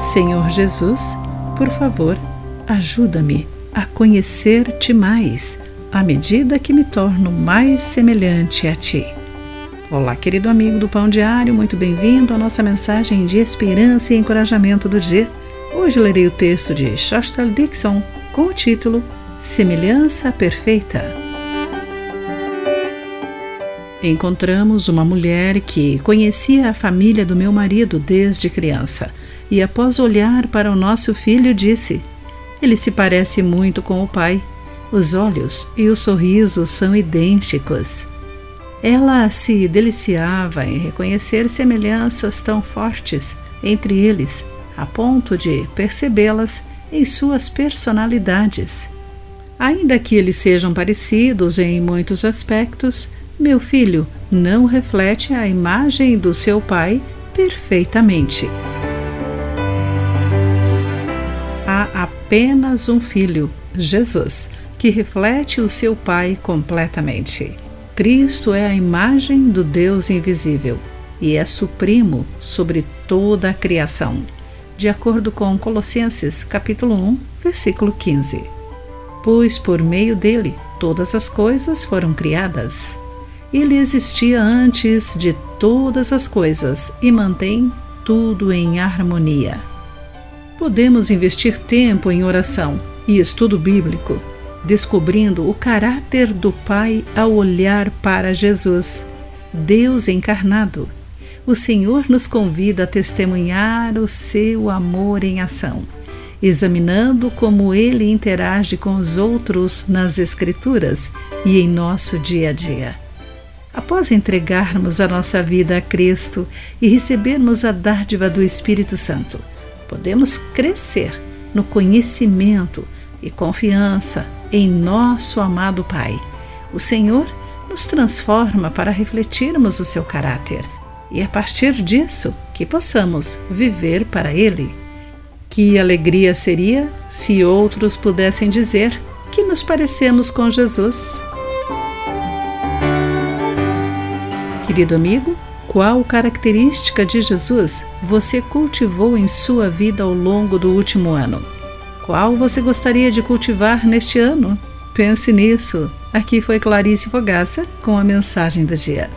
Senhor Jesus, por favor, ajuda-me a conhecer-te mais à medida que me torno mais semelhante a ti. Olá, querido amigo do Pão Diário, muito bem-vindo à nossa mensagem de esperança e encorajamento do dia. Hoje lerei o texto de Shostal Dixon com o título Semelhança Perfeita. Encontramos uma mulher que conhecia a família do meu marido desde criança e, após olhar para o nosso filho, disse: Ele se parece muito com o pai. Os olhos e o sorriso são idênticos. Ela se deliciava em reconhecer semelhanças tão fortes entre eles, a ponto de percebê-las em suas personalidades. Ainda que eles sejam parecidos em muitos aspectos, meu filho não reflete a imagem do seu pai perfeitamente. Apenas um filho, Jesus, que reflete o seu Pai completamente. Cristo é a imagem do Deus invisível e é supremo sobre toda a criação, de acordo com Colossenses capítulo 1, versículo 15. Pois por meio dele todas as coisas foram criadas. Ele existia antes de todas as coisas e mantém tudo em harmonia podemos investir tempo em oração e estudo bíblico, descobrindo o caráter do Pai ao olhar para Jesus, Deus encarnado. O Senhor nos convida a testemunhar o seu amor em ação, examinando como ele interage com os outros nas Escrituras e em nosso dia a dia. Após entregarmos a nossa vida a Cristo e recebermos a dádiva do Espírito Santo, podemos crescer no conhecimento e confiança em nosso amado Pai. O Senhor nos transforma para refletirmos o seu caráter e, a partir disso, que possamos viver para Ele. Que alegria seria se outros pudessem dizer que nos parecemos com Jesus. Querido amigo, qual característica de Jesus você cultivou em sua vida ao longo do último ano? Qual você gostaria de cultivar neste ano? Pense nisso. Aqui foi Clarice Fogaça com a mensagem do dia.